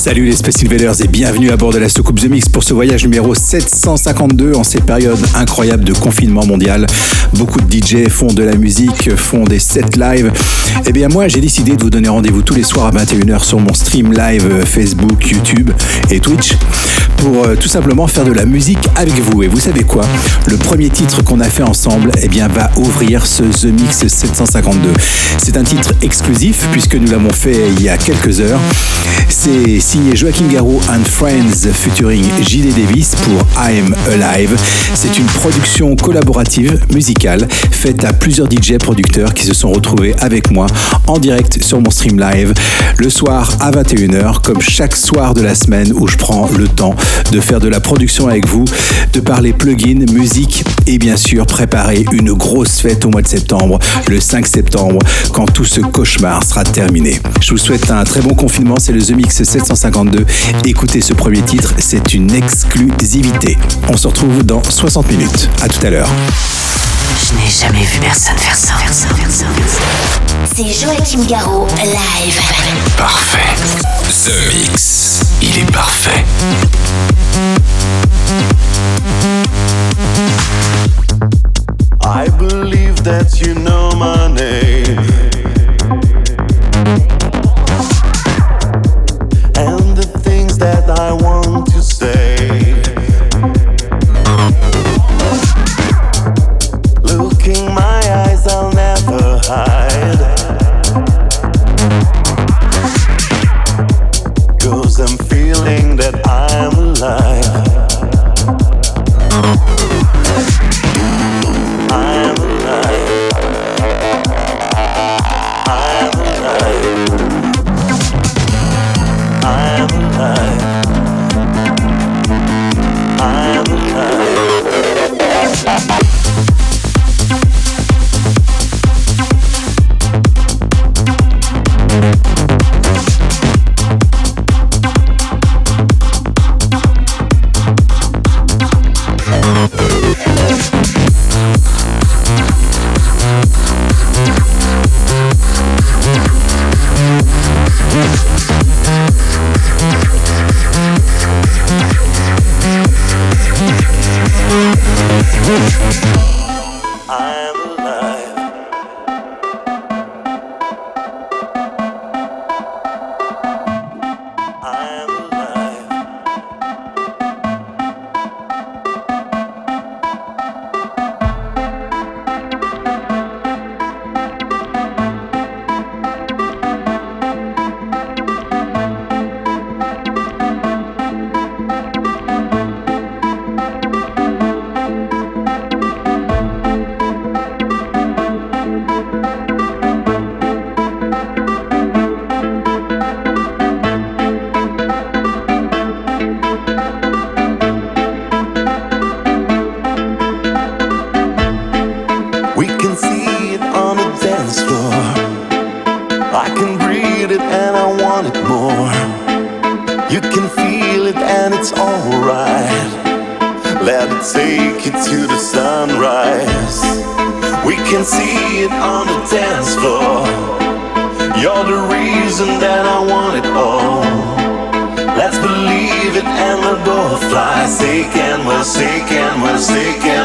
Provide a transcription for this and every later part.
Salut les Space Invaders et bienvenue à bord de la soucoupe The Mix pour ce voyage numéro 752 en ces périodes incroyables de confinement mondial. Beaucoup de DJ font de la musique, font des sets live. Eh bien moi j'ai décidé de vous donner rendez-vous tous les soirs à 21h sur mon stream live Facebook, YouTube et Twitch pour euh, tout simplement faire de la musique avec vous. Et vous savez quoi? Le premier titre qu'on a fait ensemble eh bien, va ouvrir ce The Mix 752. C'est un titre exclusif puisque nous l'avons fait il y a quelques heures. C'est signé Joachim Garraud and Friends featuring J.D. Davis pour I'm Alive. C'est une production collaborative musicale faite à plusieurs DJ producteurs qui se sont retrouvés avec moi en direct sur mon stream live le soir à 21h comme chaque soir de la semaine où je prends le temps de faire de la production avec vous, de parler plugin, musique et bien sûr préparer une grosse fête au mois de septembre, le 5 septembre, quand tout ce cauchemar sera terminé. Je vous souhaite un très bon confinement, c'est le The Mix 752. Écoutez ce premier titre, c'est une exclusivité. On se retrouve dans 60 minutes. À tout à l'heure. Je n'ai jamais vu personne faire ça. C'est Joachim Garraud, live. Parfait. The Mix. Il est parfait. I seek and will seek and will seek and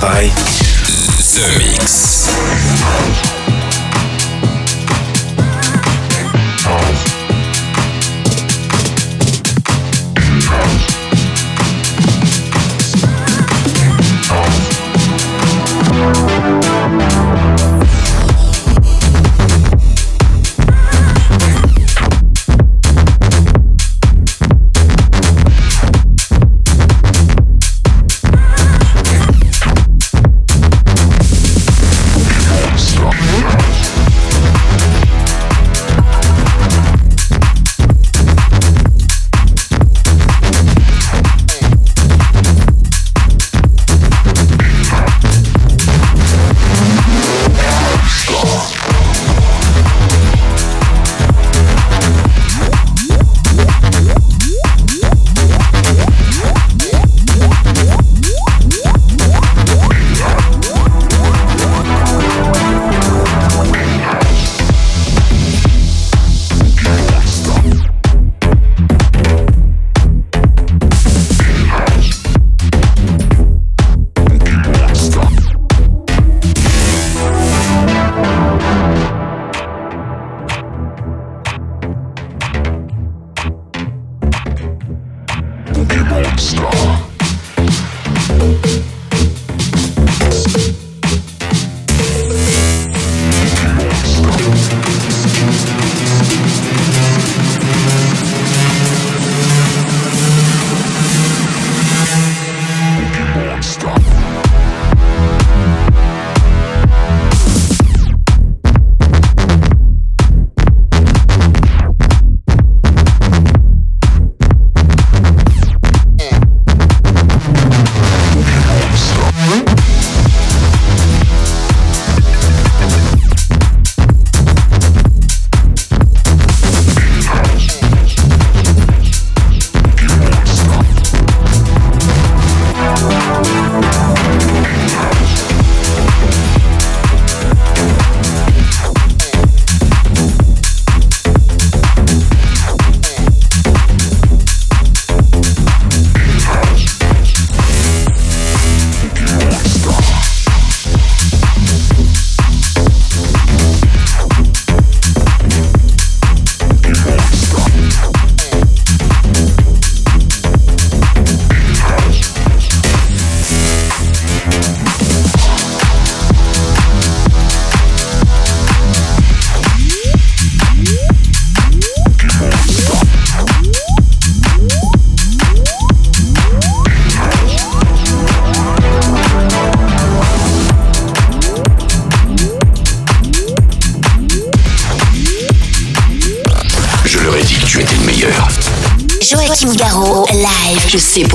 travail. Participe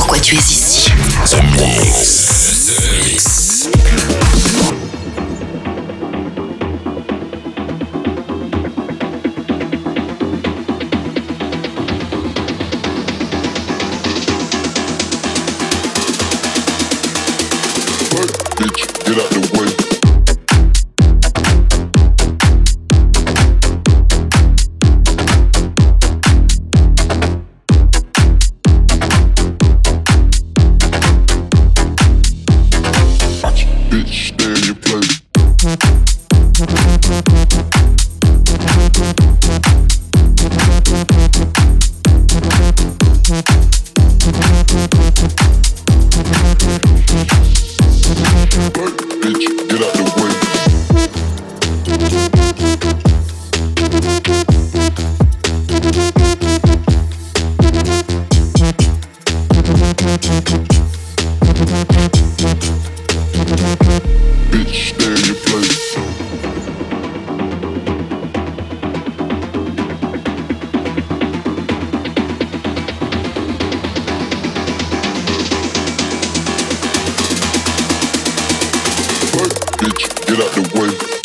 bitch, get out the way.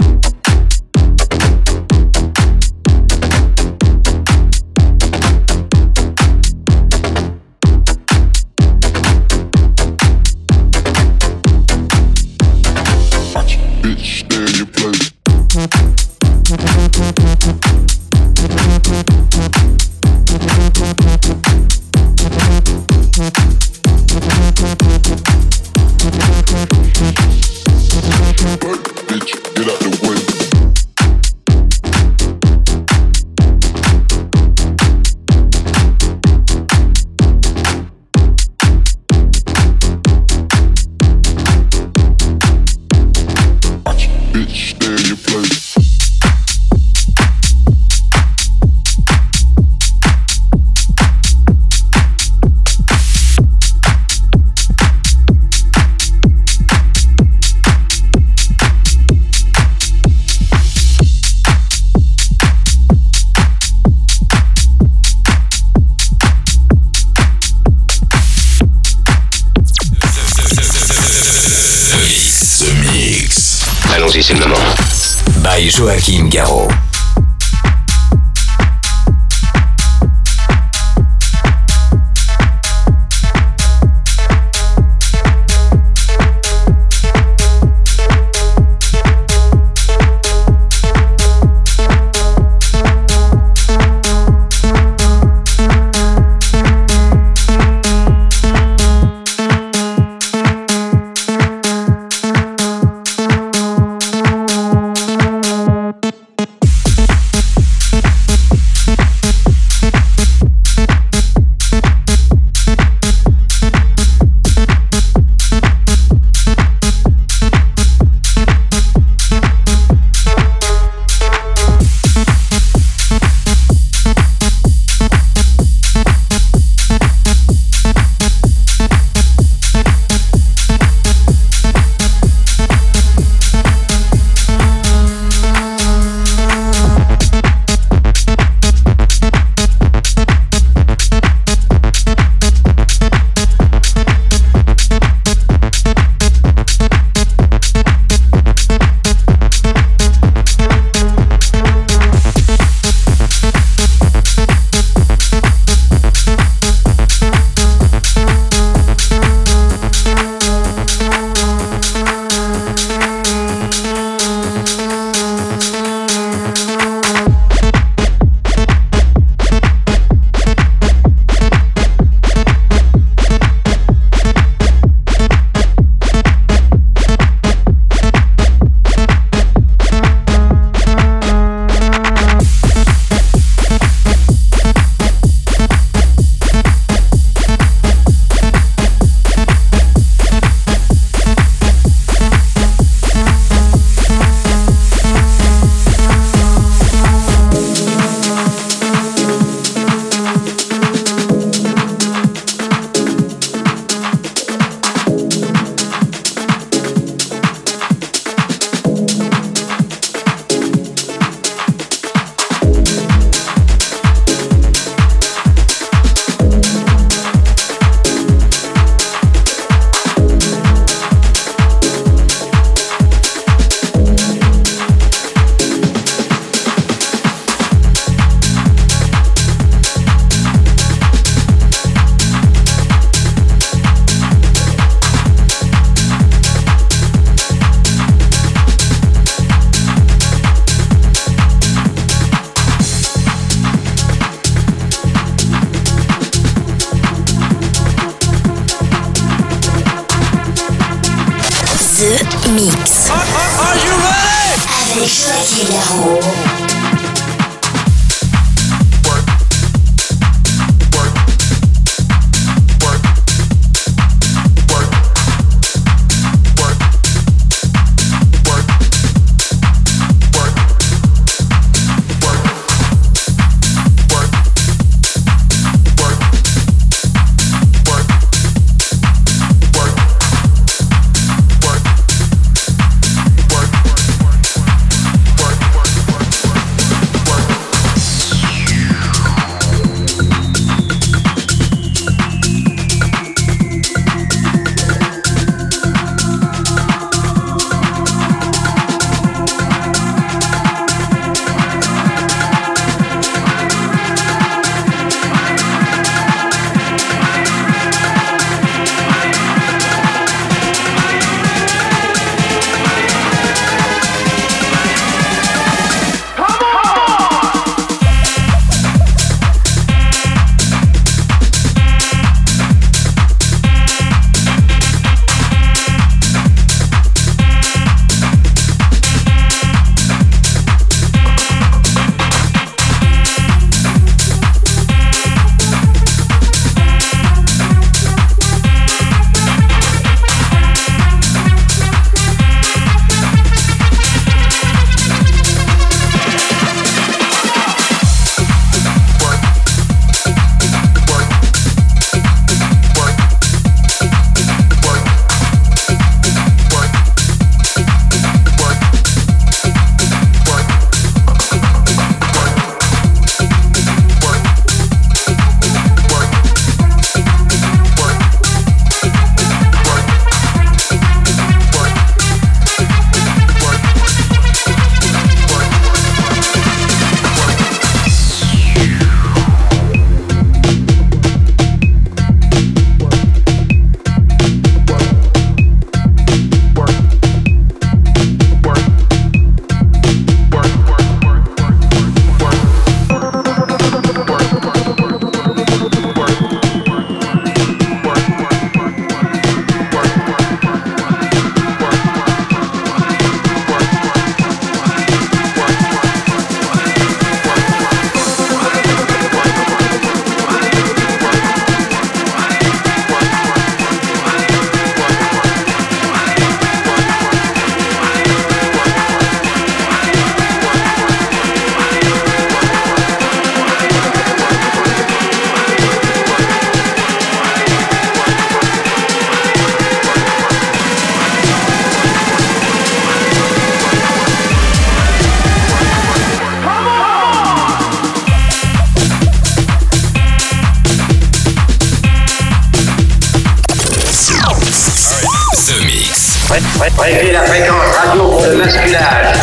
Prévez la fréquence radio pour le masculage.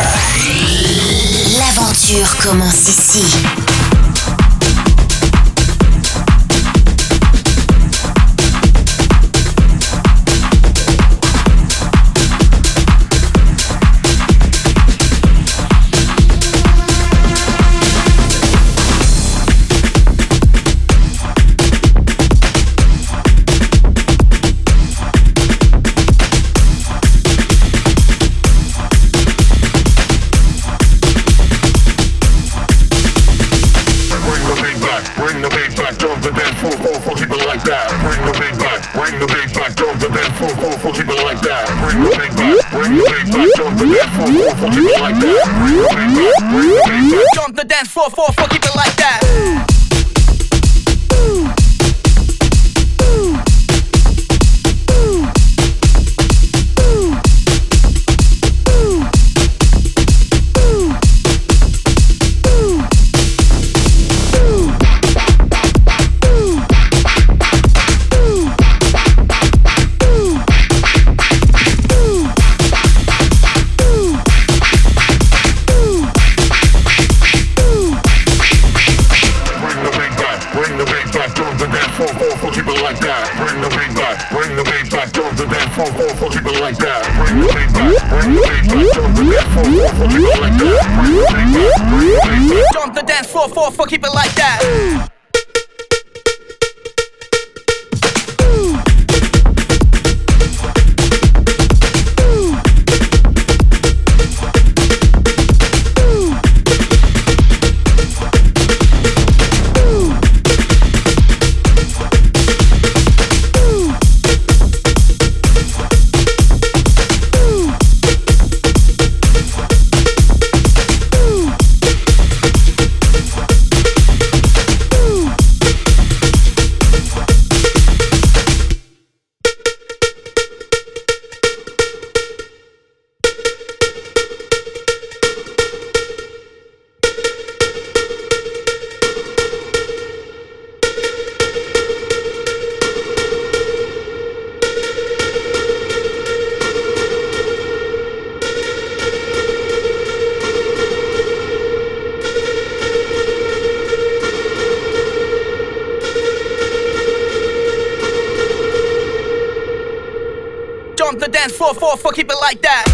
L'aventure commence ici. Jump the dance floor for fucking Fuck! keep it like that.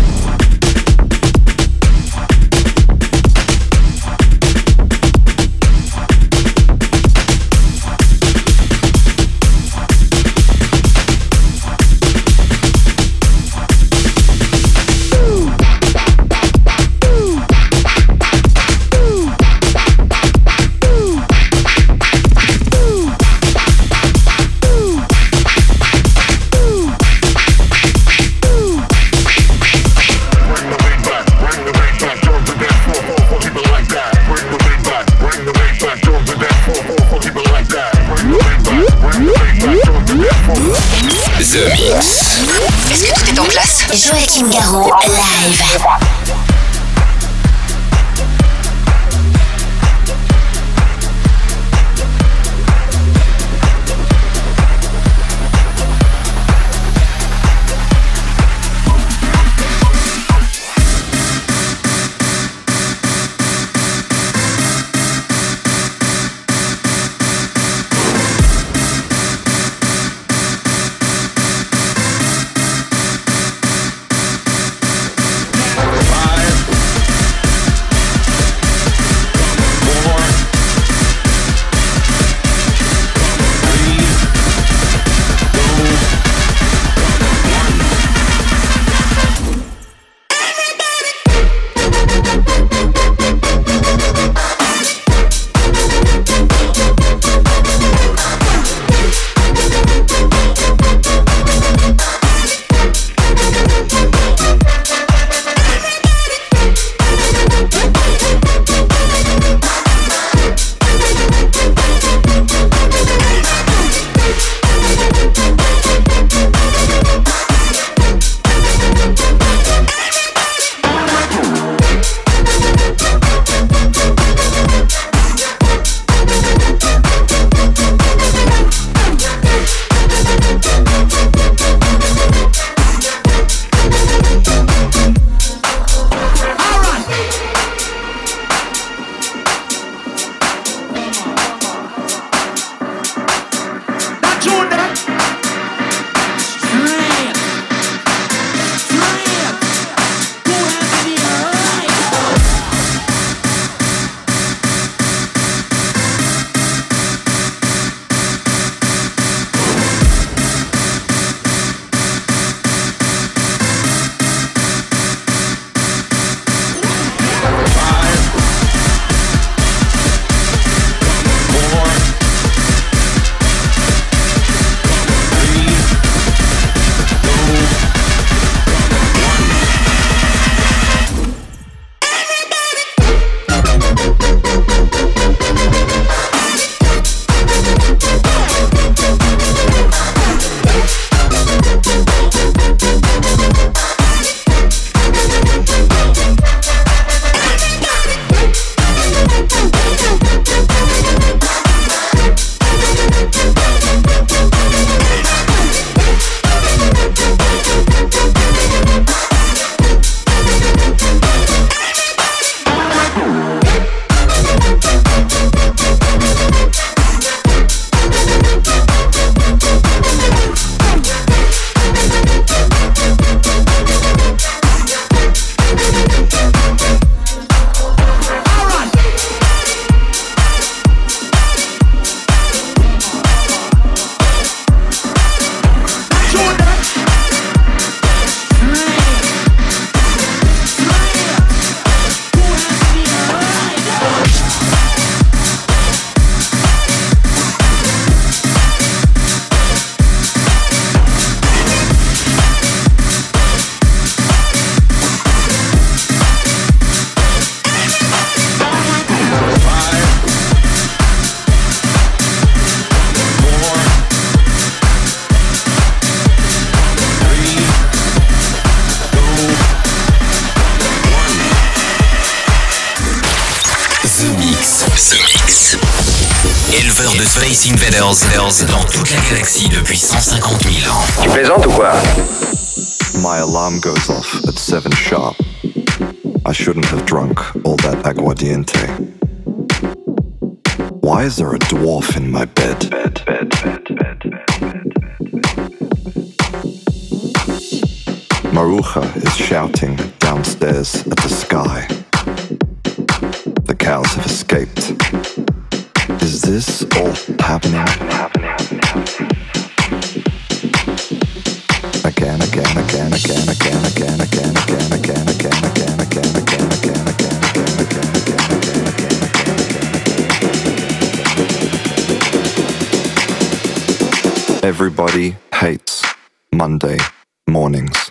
Toute la galaxie depuis 150 000 ans. Tu plaisantes ou quoi My alarm goes off at 7 sharp. I shouldn't have drunk all that aguardiente. Why is there a dwarf in my bed? bed, bed, bed, bed, bed, Maruja is shouting downstairs at the sky. The cows have escaped. Is this all happening? Again, again, again, again, again, again, again, again, again, again, again, again, again, again, again, again, again. Everybody hates Monday mornings.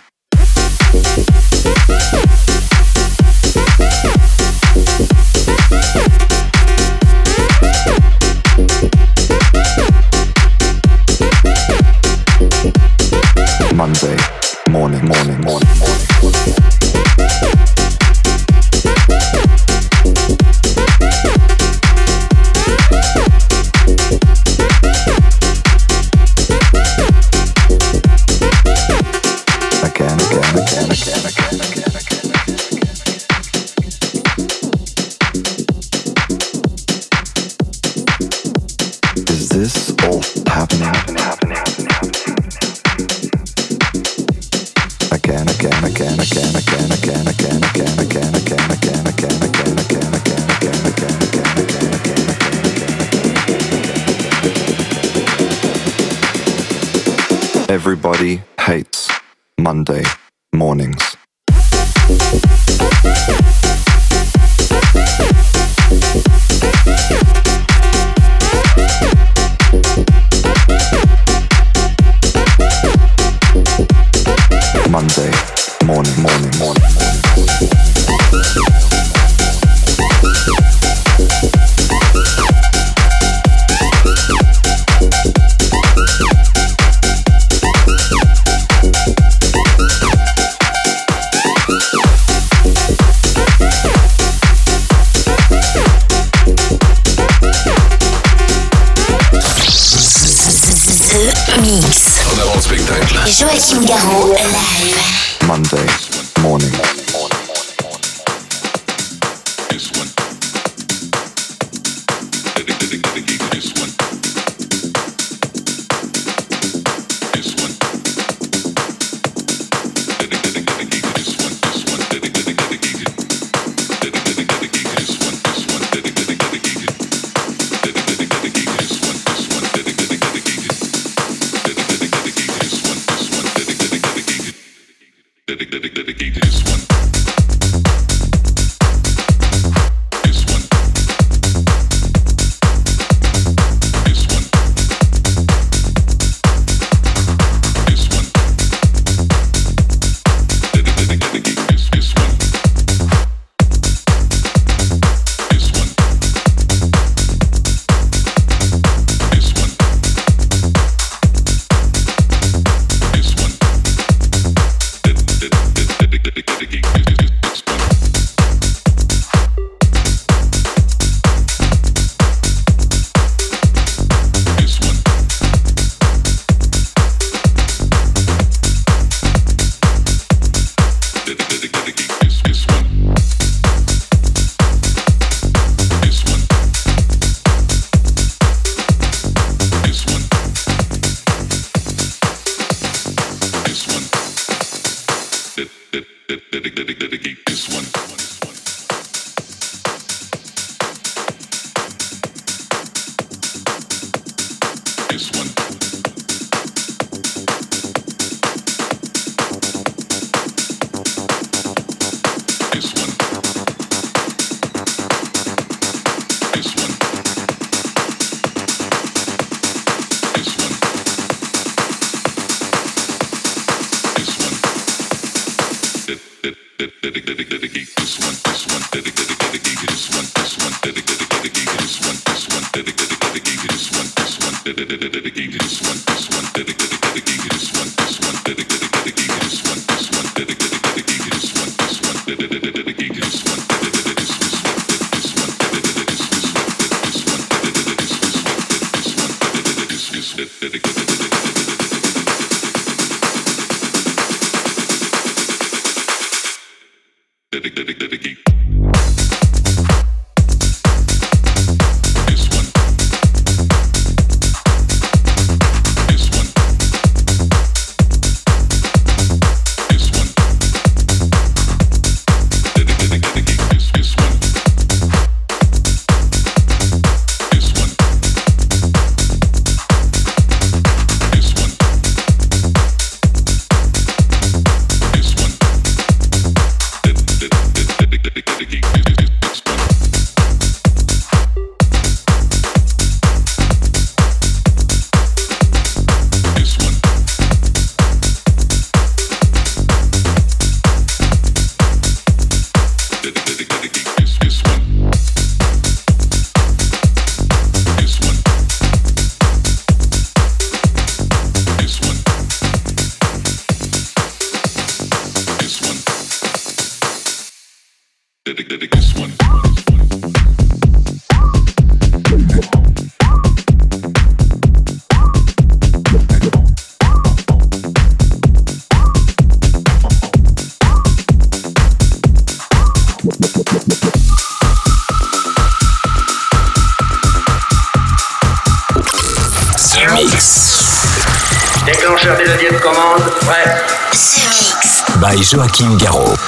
By Joachim Garraud.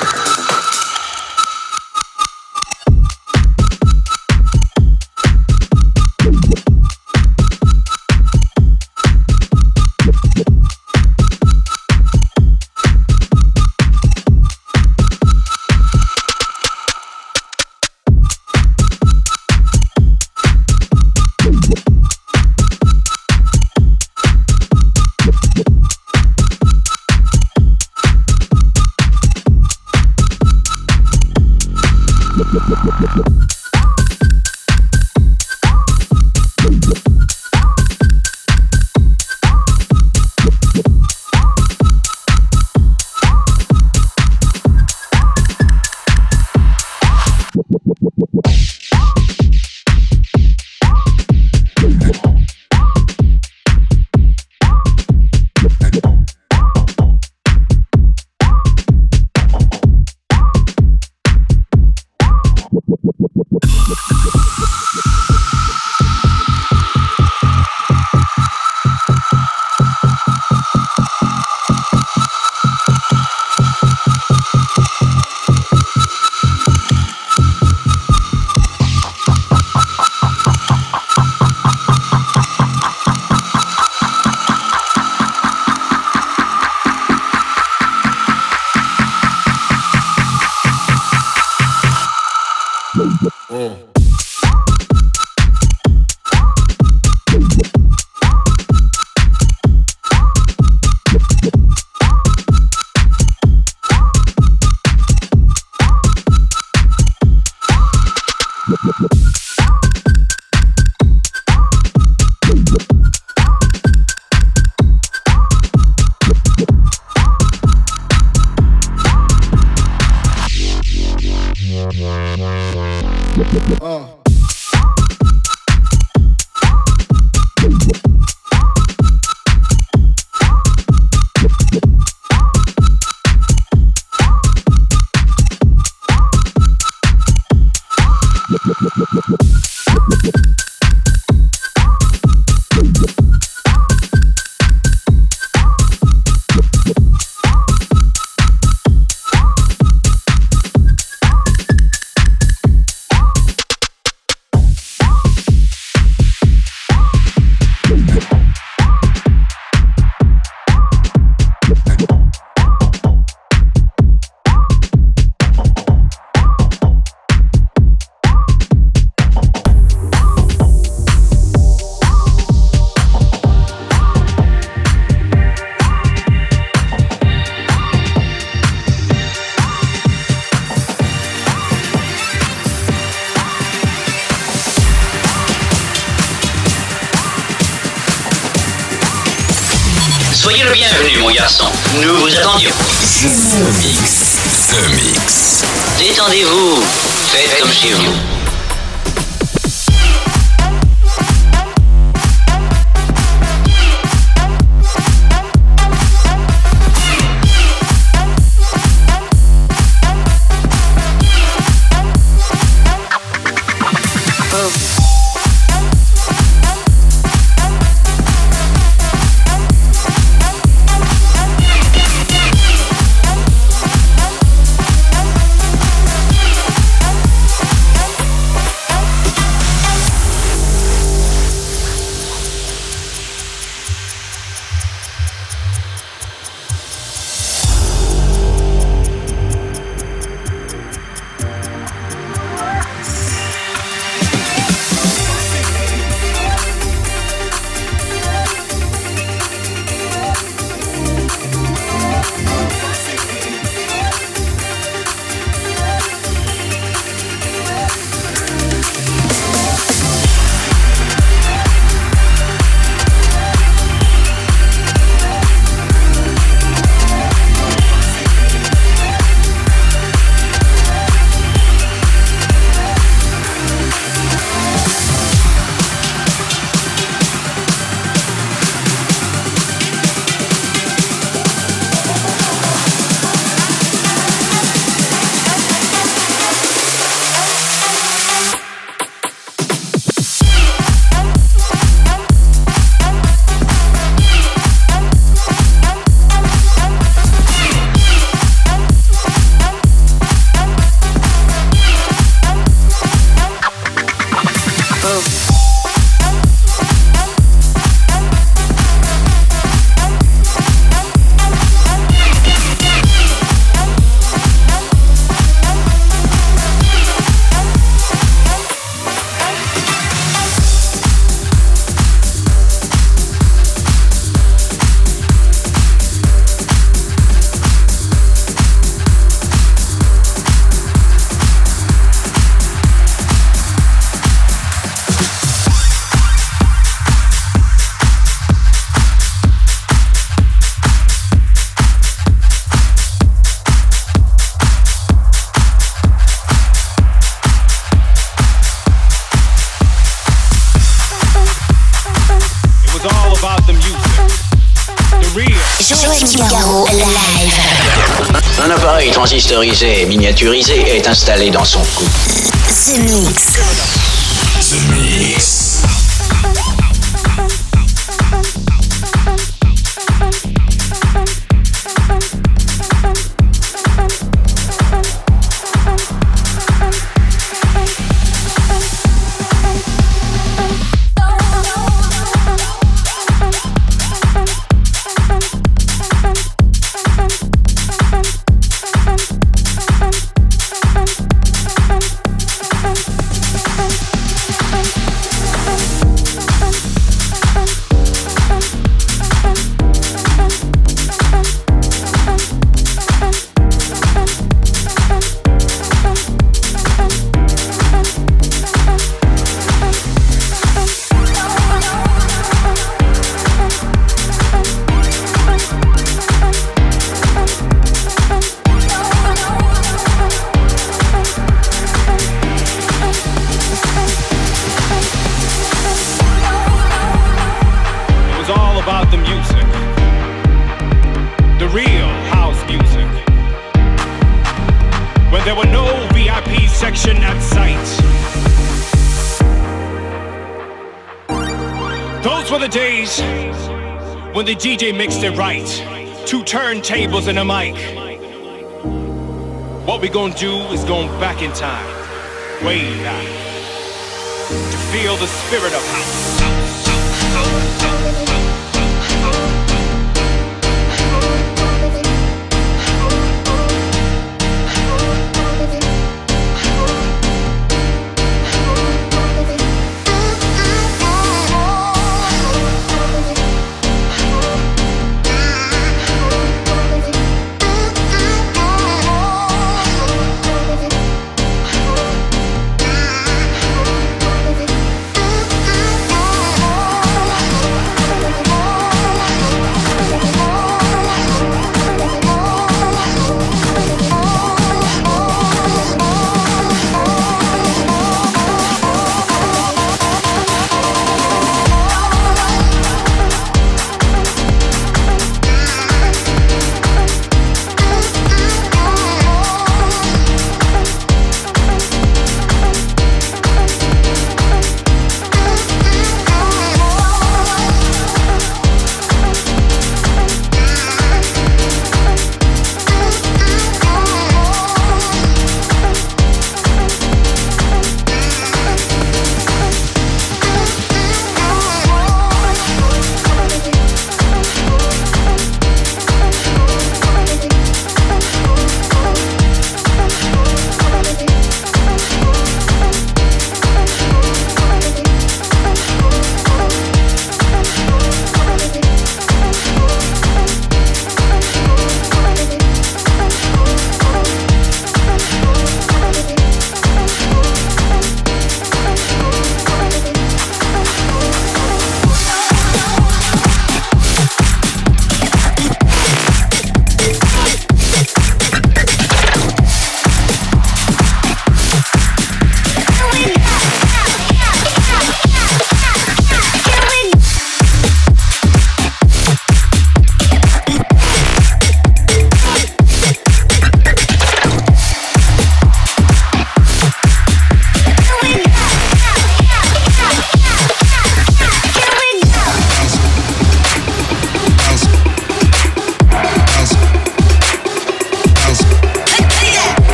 Vous attendions. The Mix. The Mix. Détendez-vous. Faites comme chez vous. Et miniaturisé est installé dans son cou. Turntables and a mic. What we gonna do is going back in time. Way back. To feel the spirit of house.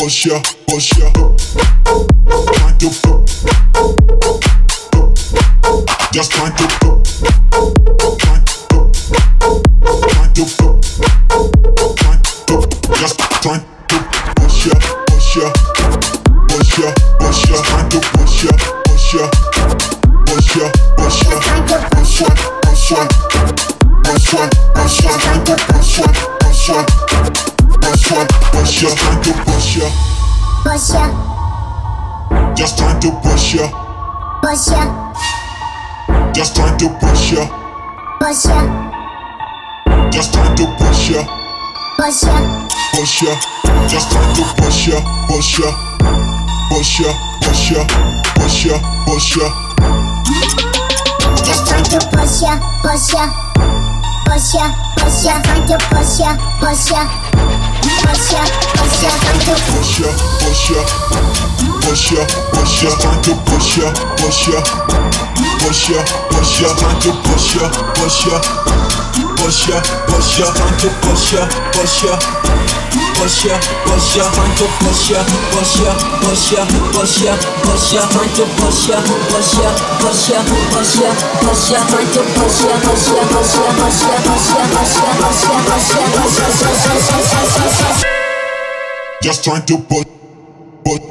push ya, push ya, push ya, push ya, just trying to push ya, push ya, just trying to push ya. push ya, push ya, just trying to push ya, push ya, push ya, push ya, push ya, push ya. just trying to push ya, push ya, push ya, push ya, trying to push ya, push ya, push ya, push ya, trying to push ya, push ya, push ya, push ya, trying to push ya, push ya, push ya, push ya, trying to push ya, push ya. Push ya, push ya, trying to push ya, push ya, push ya, push ya, trying to push ya, push ya, push ya, push ya, push ya, trying to push ya, push ya, push ya, push ya, push ya, trying to push ya, push ya, push ya, push ya, push ya, push ya, push ya, push ya, push ya, push ya, push ya, just trying to push, push,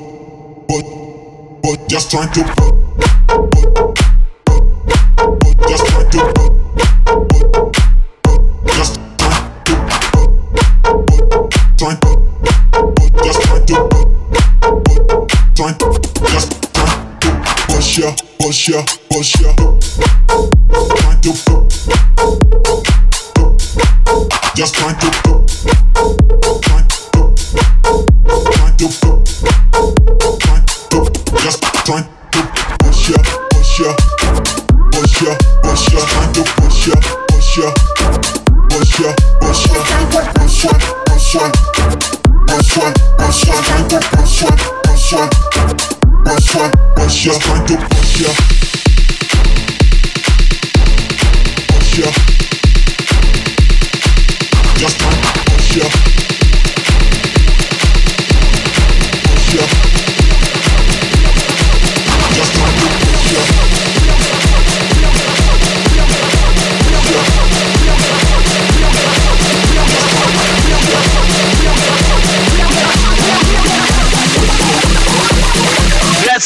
push, push, just trying to just trying to push. Just trying to trying to trying just just trying to just trying to push ya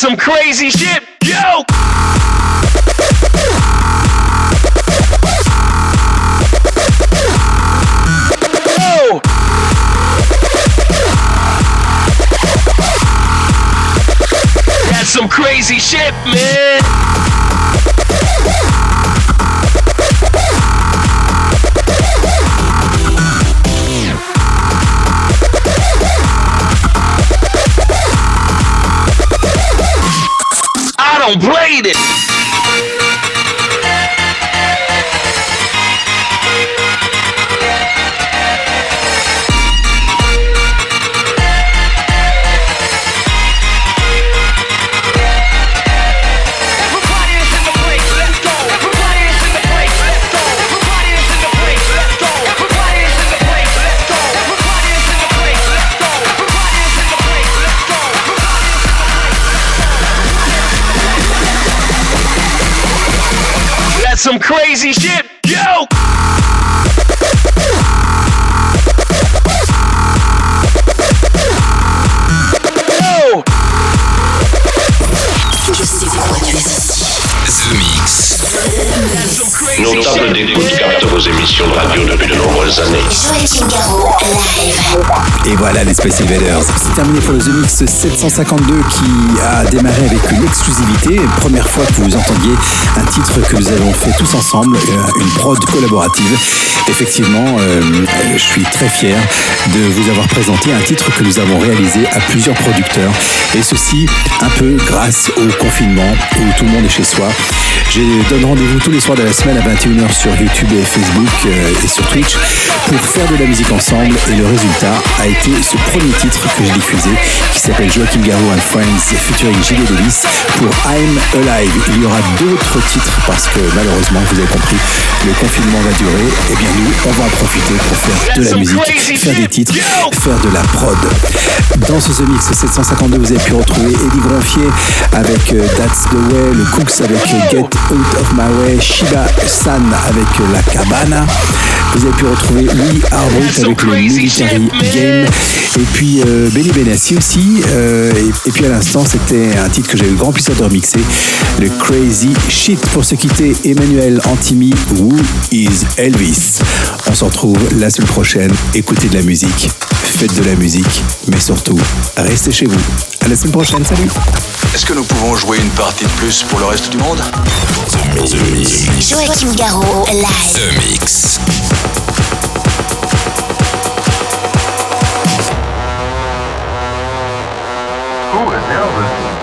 some crazy shit, yo! That's some crazy shit, man! double émissions de radio depuis de nombreuses années. Joachim Garraud, live. Et voilà les Space Invaders. C'est terminé pour le The Mix 752 qui a démarré avec une exclusivité. Première fois que vous entendiez un titre que nous avons fait tous ensemble, euh, une prod collaborative. Effectivement, euh, je suis très fier de vous avoir présenté un titre que nous avons réalisé à plusieurs producteurs. Et ceci un peu grâce au confinement où tout le monde est chez soi. Je donne rendez-vous tous les soirs de la semaine à 21h sur YouTube et Facebook euh, et sur Twitch pour faire de la musique ensemble. Et le résultat a été ce premier titre que j'ai diffusé qui s'appelle Joachim Garou and Friends featuring Gilles Delis pour I'm Alive. Il y aura d'autres titres parce que malheureusement, vous avez compris, le confinement va durer. Et bien nous, on va en profiter pour faire de la musique, faire des titres, faire de la prod. Dans ce The Mix 752, vous avez pu retrouver Eddie Gronfier avec euh, That's the Way, le Cooks avec euh, Get Out of My Way, Shiba San avec La Cabana. Vous avez pu retrouver Louis Arbrut avec le Military Game. Et puis euh, Benny Benassi aussi. Euh, et, et puis à l'instant, c'était un titre que j'ai eu le grand plaisir de remixer, le Crazy Shit. Pour se quitter, Emmanuel Antimi, Who is Elvis? On se retrouve la semaine prochaine. Écoutez de la musique, faites de la musique, mais surtout, restez chez vous. À la semaine prochaine, salut Est-ce que nous pouvons jouer une partie de plus pour le reste du monde? Joachim Garraud, live. The Mix. Who is Elvis?